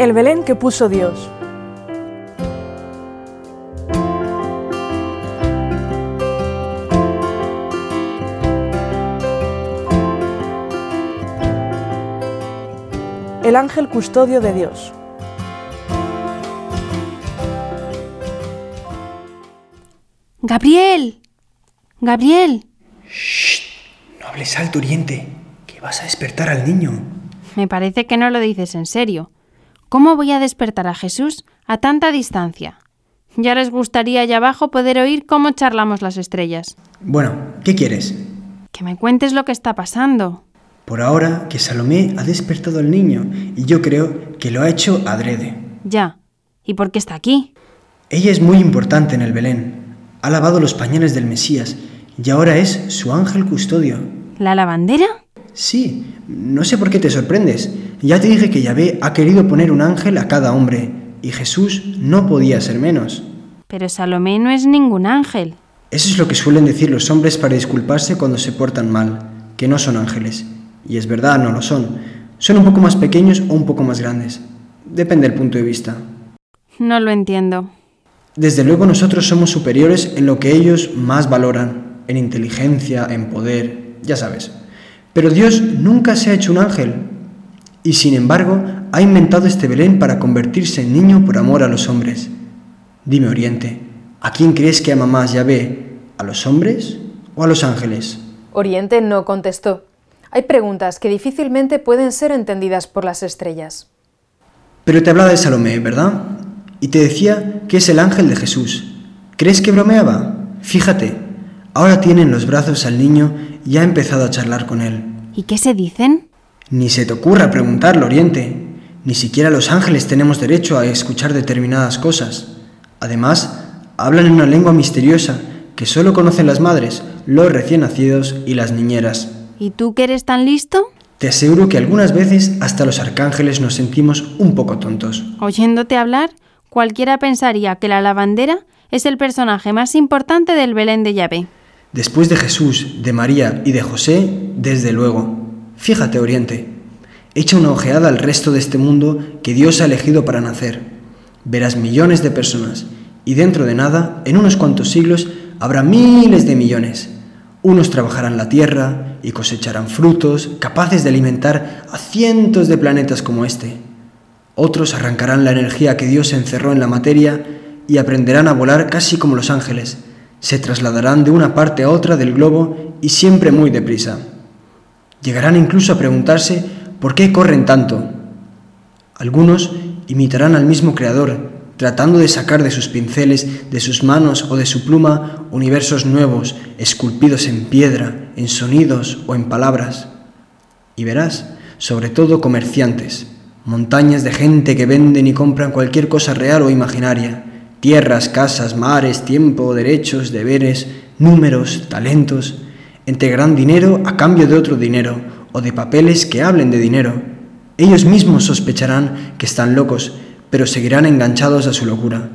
El Belén que puso Dios. El ángel custodio de Dios. Gabriel. Gabriel. Shh. No hables alto, Oriente, que vas a despertar al niño. Me parece que no lo dices en serio. ¿Cómo voy a despertar a Jesús a tanta distancia? Ya les gustaría allá abajo poder oír cómo charlamos las estrellas. Bueno, ¿qué quieres? Que me cuentes lo que está pasando. Por ahora que Salomé ha despertado al niño y yo creo que lo ha hecho adrede. Ya. ¿Y por qué está aquí? Ella es muy importante en el Belén. Ha lavado los pañales del Mesías y ahora es su ángel custodio. ¿La lavandera? Sí, no sé por qué te sorprendes. Ya te dije que Yahvé ha querido poner un ángel a cada hombre, y Jesús no podía ser menos. Pero Salomé no es ningún ángel. Eso es lo que suelen decir los hombres para disculparse cuando se portan mal, que no son ángeles. Y es verdad, no lo son. Son un poco más pequeños o un poco más grandes. Depende del punto de vista. No lo entiendo. Desde luego nosotros somos superiores en lo que ellos más valoran, en inteligencia, en poder, ya sabes. Pero Dios nunca se ha hecho un ángel y sin embargo ha inventado este Belén para convertirse en niño por amor a los hombres. Dime, Oriente, ¿a quién crees que ama más Yahvé? ¿A los hombres o a los ángeles? Oriente no contestó. Hay preguntas que difícilmente pueden ser entendidas por las estrellas. Pero te hablaba de Salomé, ¿verdad? Y te decía que es el ángel de Jesús. ¿Crees que bromeaba? Fíjate, ahora tiene en los brazos al niño y ha empezado a charlar con él. ¿Y qué se dicen? Ni se te ocurra preguntarlo, Oriente. Ni siquiera los ángeles tenemos derecho a escuchar determinadas cosas. Además, hablan en una lengua misteriosa que solo conocen las madres, los recién nacidos y las niñeras. ¿Y tú que eres tan listo? Te aseguro que algunas veces hasta los arcángeles nos sentimos un poco tontos. Oyéndote hablar, cualquiera pensaría que la lavandera es el personaje más importante del Belén de Yahvé. Después de Jesús, de María y de José, desde luego. Fíjate, Oriente. Echa una ojeada al resto de este mundo que Dios ha elegido para nacer. Verás millones de personas y dentro de nada, en unos cuantos siglos, habrá miles de millones. Unos trabajarán la tierra y cosecharán frutos capaces de alimentar a cientos de planetas como este. Otros arrancarán la energía que Dios encerró en la materia y aprenderán a volar casi como los ángeles. Se trasladarán de una parte a otra del globo y siempre muy deprisa. Llegarán incluso a preguntarse por qué corren tanto. Algunos imitarán al mismo Creador, tratando de sacar de sus pinceles, de sus manos o de su pluma universos nuevos, esculpidos en piedra, en sonidos o en palabras. Y verás, sobre todo comerciantes, montañas de gente que venden y compran cualquier cosa real o imaginaria, tierras, casas, mares, tiempo, derechos, deberes, números, talentos, entregarán dinero a cambio de otro dinero o de papeles que hablen de dinero. Ellos mismos sospecharán que están locos, pero seguirán enganchados a su locura.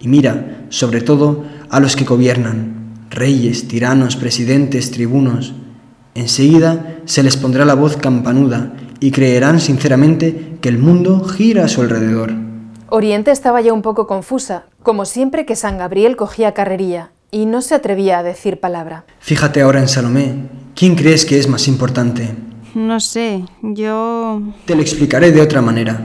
Y mira, sobre todo, a los que gobiernan, reyes, tiranos, presidentes, tribunos. Enseguida se les pondrá la voz campanuda y creerán sinceramente que el mundo gira a su alrededor. Oriente estaba ya un poco confusa, como siempre que San Gabriel cogía carrerilla, y no se atrevía a decir palabra. Fíjate ahora en Salomé. ¿Quién crees que es más importante? No sé, yo... Te lo explicaré de otra manera.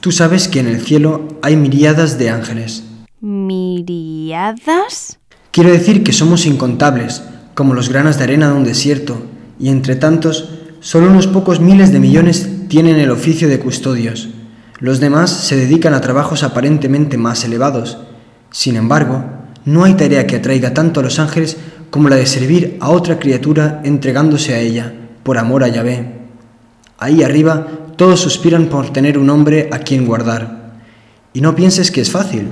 Tú sabes que en el cielo hay miriadas de ángeles. ¿Miriadas? Quiero decir que somos incontables, como los granos de arena de un desierto, y entre tantos, solo unos pocos miles de millones tienen el oficio de custodios. Los demás se dedican a trabajos aparentemente más elevados. Sin embargo, no hay tarea que atraiga tanto a los ángeles como la de servir a otra criatura entregándose a ella, por amor a Yahvé. Ahí arriba todos suspiran por tener un hombre a quien guardar. Y no pienses que es fácil.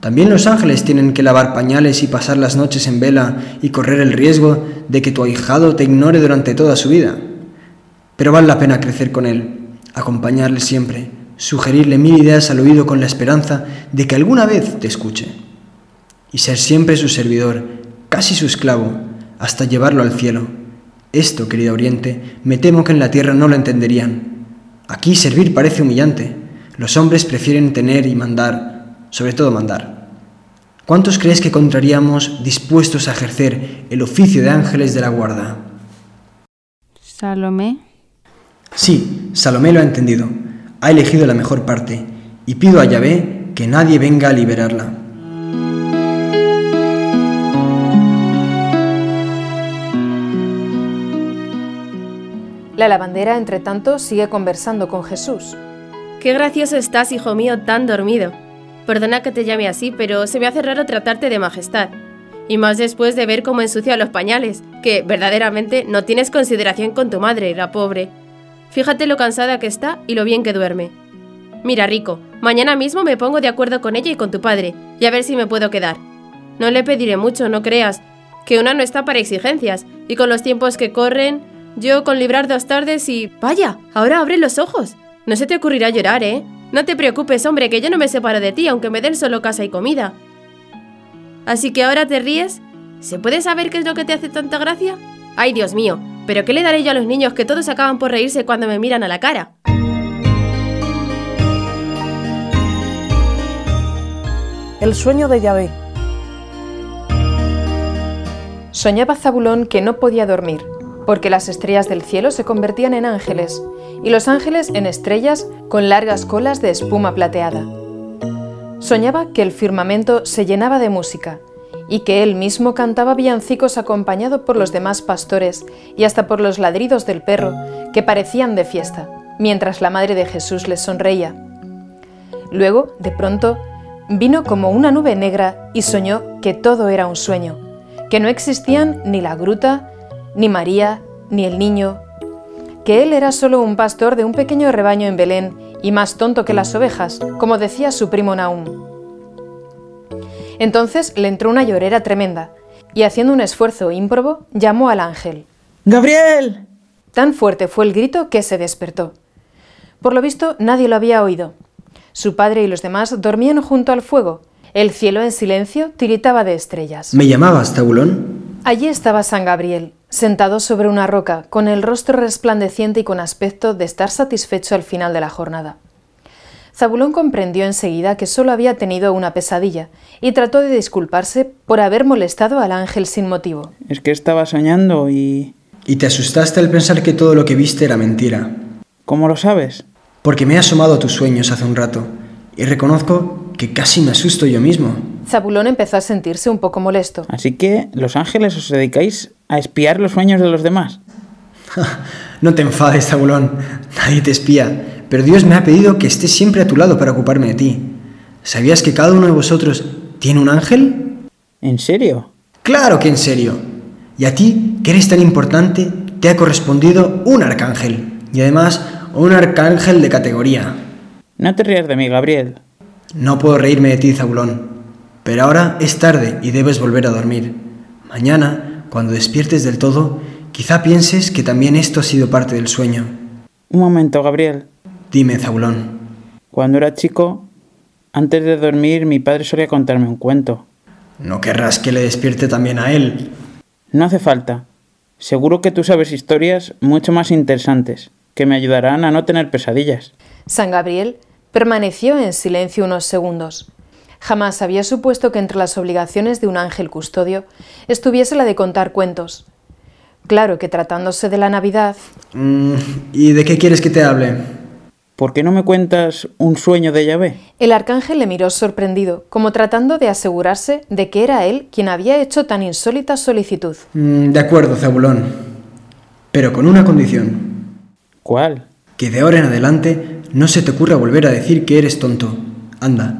También los ángeles tienen que lavar pañales y pasar las noches en vela y correr el riesgo de que tu ahijado te ignore durante toda su vida. Pero vale la pena crecer con él, acompañarle siempre, sugerirle mil ideas al oído con la esperanza de que alguna vez te escuche. Y ser siempre su servidor, casi su esclavo, hasta llevarlo al cielo. Esto, querido Oriente, me temo que en la tierra no lo entenderían. Aquí servir parece humillante. Los hombres prefieren tener y mandar, sobre todo mandar. ¿Cuántos crees que encontraríamos dispuestos a ejercer el oficio de ángeles de la guarda? Salomé. Sí, Salomé lo ha entendido. Ha elegido la mejor parte y pido a Yahvé que nadie venga a liberarla. La lavandera, entre tanto, sigue conversando con Jesús. Qué gracioso estás, hijo mío, tan dormido. Perdona que te llame así, pero se me hace raro tratarte de majestad. Y más después de ver cómo ensucia los pañales, que verdaderamente no tienes consideración con tu madre, la pobre. Fíjate lo cansada que está y lo bien que duerme. Mira, Rico, mañana mismo me pongo de acuerdo con ella y con tu padre, y a ver si me puedo quedar. No le pediré mucho, no creas, que una no está para exigencias, y con los tiempos que corren, yo con librar dos tardes y... Vaya, ahora abre los ojos. No se te ocurrirá llorar, ¿eh? No te preocupes, hombre, que yo no me separo de ti, aunque me den solo casa y comida. Así que ahora te ríes. ¿Se puede saber qué es lo que te hace tanta gracia? Ay, Dios mío, pero ¿qué le daré yo a los niños que todos acaban por reírse cuando me miran a la cara? El sueño de Yahvé. Soñaba Zabulón que no podía dormir, porque las estrellas del cielo se convertían en ángeles, y los ángeles en estrellas con largas colas de espuma plateada. Soñaba que el firmamento se llenaba de música, y que él mismo cantaba villancicos acompañado por los demás pastores y hasta por los ladridos del perro, que parecían de fiesta, mientras la madre de Jesús les sonreía. Luego, de pronto, vino como una nube negra y soñó que todo era un sueño, que no existían ni la gruta, ni María, ni el niño, que él era solo un pastor de un pequeño rebaño en Belén y más tonto que las ovejas, como decía su primo Naum. Entonces le entró una llorera tremenda, y haciendo un esfuerzo ímprobo, llamó al ángel. ¡Gabriel! Tan fuerte fue el grito que se despertó. Por lo visto, nadie lo había oído. Su padre y los demás dormían junto al fuego. El cielo en silencio tiritaba de estrellas. ¿Me llamabas, Tabulón? Allí estaba San Gabriel, sentado sobre una roca, con el rostro resplandeciente y con aspecto de estar satisfecho al final de la jornada. Zabulón comprendió enseguida que solo había tenido una pesadilla y trató de disculparse por haber molestado al ángel sin motivo. Es que estaba soñando y... Y te asustaste al pensar que todo lo que viste era mentira. ¿Cómo lo sabes? Porque me he asomado a tus sueños hace un rato y reconozco que casi me asusto yo mismo. Zabulón empezó a sentirse un poco molesto. Así que los ángeles os dedicáis a espiar los sueños de los demás. no te enfades, Zabulón. Nadie te espía. Pero Dios me ha pedido que esté siempre a tu lado para ocuparme de ti. ¿Sabías que cada uno de vosotros tiene un ángel? ¿En serio? Claro que en serio. Y a ti, que eres tan importante, te ha correspondido un arcángel. Y además, un arcángel de categoría. No te rías de mí, Gabriel. No puedo reírme de ti, Zabulón. Pero ahora es tarde y debes volver a dormir. Mañana, cuando despiertes del todo, quizá pienses que también esto ha sido parte del sueño. Un momento, Gabriel. Dime, Zabulón. Cuando era chico, antes de dormir, mi padre solía contarme un cuento. ¿No querrás que le despierte también a él? No hace falta. Seguro que tú sabes historias mucho más interesantes, que me ayudarán a no tener pesadillas. San Gabriel permaneció en silencio unos segundos. Jamás había supuesto que entre las obligaciones de un ángel custodio estuviese la de contar cuentos. Claro que tratándose de la Navidad... Mm, ¿Y de qué quieres que te hable? ¿Por qué no me cuentas un sueño de Yahvé? El arcángel le miró sorprendido, como tratando de asegurarse de que era él quien había hecho tan insólita solicitud. Mm, de acuerdo, Zabulón. Pero con una condición. ¿Cuál? Que de ahora en adelante no se te ocurra volver a decir que eres tonto. Anda,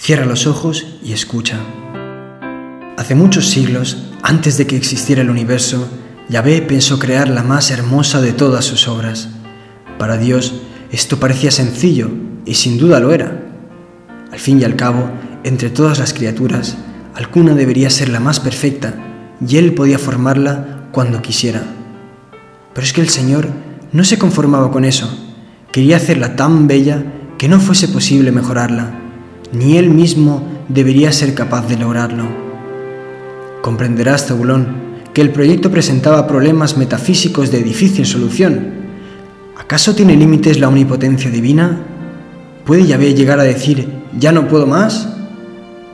cierra los ojos y escucha. Hace muchos siglos, antes de que existiera el universo, Yahvé pensó crear la más hermosa de todas sus obras. Para Dios, esto parecía sencillo, y sin duda lo era. Al fin y al cabo, entre todas las criaturas, alguna debería ser la más perfecta, y Él podía formarla cuando quisiera. Pero es que el Señor no se conformaba con eso, quería hacerla tan bella que no fuese posible mejorarla, ni Él mismo debería ser capaz de lograrlo. Comprenderás, Zabulón, que el proyecto presentaba problemas metafísicos de difícil solución. ¿Acaso tiene límites la omnipotencia divina? ¿puede Yahvé llegar a decir, ya no puedo más?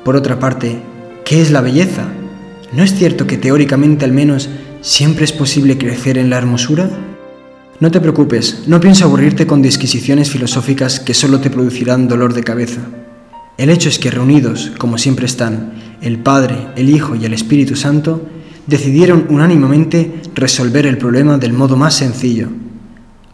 Por otra parte, ¿qué es la belleza? ¿No es cierto que teóricamente al menos siempre es posible crecer en la hermosura? No te preocupes, no pienso aburrirte con disquisiciones filosóficas que solo te producirán dolor de cabeza. El hecho es que reunidos, como siempre están, el Padre, el Hijo y el Espíritu Santo, decidieron unánimemente resolver el problema del modo más sencillo.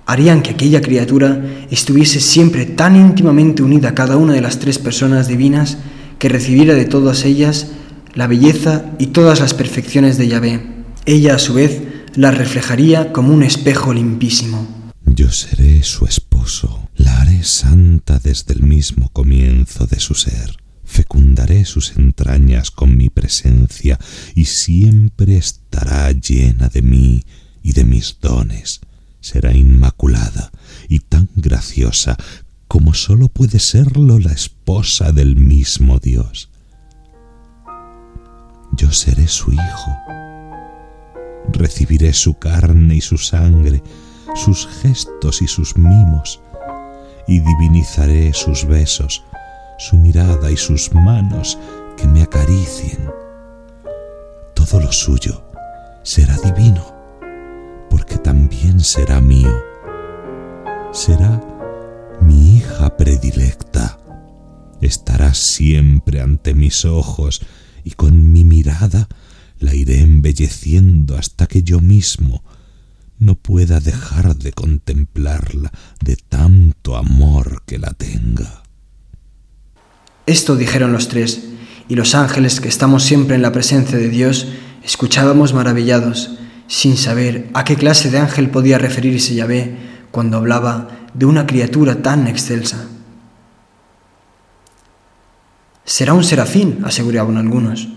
Harían que aquella criatura estuviese siempre tan íntimamente unida a cada una de las tres personas divinas que recibiera de todas ellas la belleza y todas las perfecciones de Yahvé. Ella a su vez la reflejaría como un espejo limpísimo. Yo seré su esposo, la haré santa desde el mismo comienzo de su ser. Fecundaré sus entrañas con mi presencia y siempre estará llena de mí y de mis dones. Será inmaculada y tan graciosa como sólo puede serlo la esposa del mismo Dios. Yo seré su hijo recibiré su carne y su sangre, sus gestos y sus mimos, y divinizaré sus besos, su mirada y sus manos que me acaricien. Todo lo suyo será divino, porque también será mío. Será mi hija predilecta. Estará siempre ante mis ojos y con mi mirada la iré embelleciendo hasta que yo mismo no pueda dejar de contemplarla de tanto amor que la tenga. Esto dijeron los tres, y los ángeles que estamos siempre en la presencia de Dios escuchábamos maravillados, sin saber a qué clase de ángel podía referirse Yahvé cuando hablaba de una criatura tan excelsa. Será un serafín, aseguraban algunos.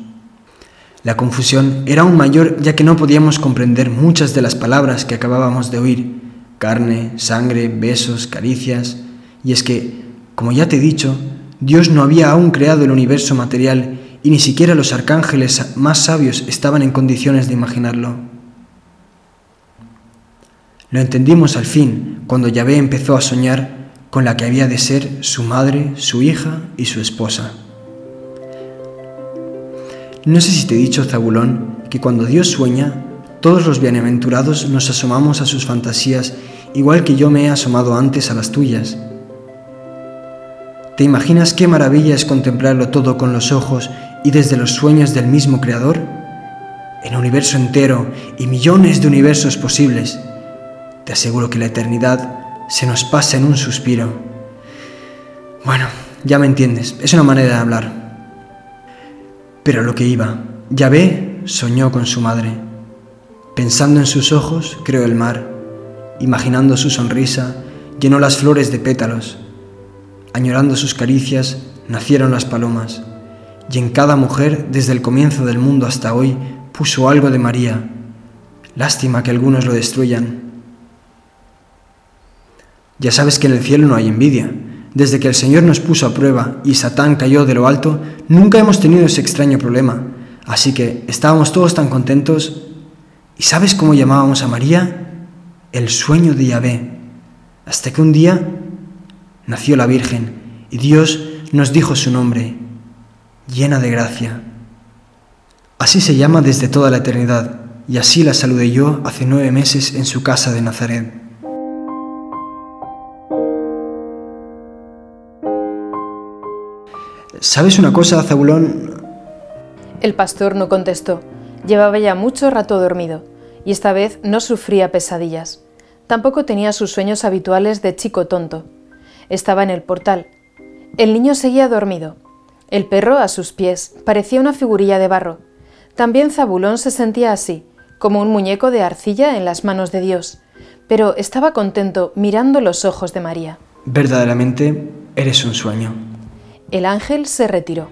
La confusión era aún mayor ya que no podíamos comprender muchas de las palabras que acabábamos de oír, carne, sangre, besos, caricias, y es que, como ya te he dicho, Dios no había aún creado el universo material y ni siquiera los arcángeles más sabios estaban en condiciones de imaginarlo. Lo entendimos al fin cuando Yahvé empezó a soñar con la que había de ser su madre, su hija y su esposa. No sé si te he dicho, Zabulón, que cuando Dios sueña, todos los bienaventurados nos asomamos a sus fantasías igual que yo me he asomado antes a las tuyas. ¿Te imaginas qué maravilla es contemplarlo todo con los ojos y desde los sueños del mismo Creador? El universo entero y millones de universos posibles. Te aseguro que la eternidad se nos pasa en un suspiro. Bueno, ya me entiendes, es una manera de hablar. Pero lo que iba, Yahvé soñó con su madre. Pensando en sus ojos, creó el mar. Imaginando su sonrisa, llenó las flores de pétalos. Añorando sus caricias, nacieron las palomas. Y en cada mujer, desde el comienzo del mundo hasta hoy, puso algo de María. Lástima que algunos lo destruyan. Ya sabes que en el cielo no hay envidia, desde que el Señor nos puso a prueba y Satán cayó de lo alto, nunca hemos tenido ese extraño problema. Así que estábamos todos tan contentos. ¿Y sabes cómo llamábamos a María? El sueño de Yahvé. Hasta que un día nació la Virgen y Dios nos dijo su nombre, llena de gracia. Así se llama desde toda la eternidad, y así la saludé yo hace nueve meses en su casa de Nazaret. ¿Sabes una cosa, Zabulón? El pastor no contestó. Llevaba ya mucho rato dormido, y esta vez no sufría pesadillas. Tampoco tenía sus sueños habituales de chico tonto. Estaba en el portal. El niño seguía dormido. El perro, a sus pies, parecía una figurilla de barro. También Zabulón se sentía así, como un muñeco de arcilla en las manos de Dios, pero estaba contento mirando los ojos de María. Verdaderamente eres un sueño. El ángel se retiró.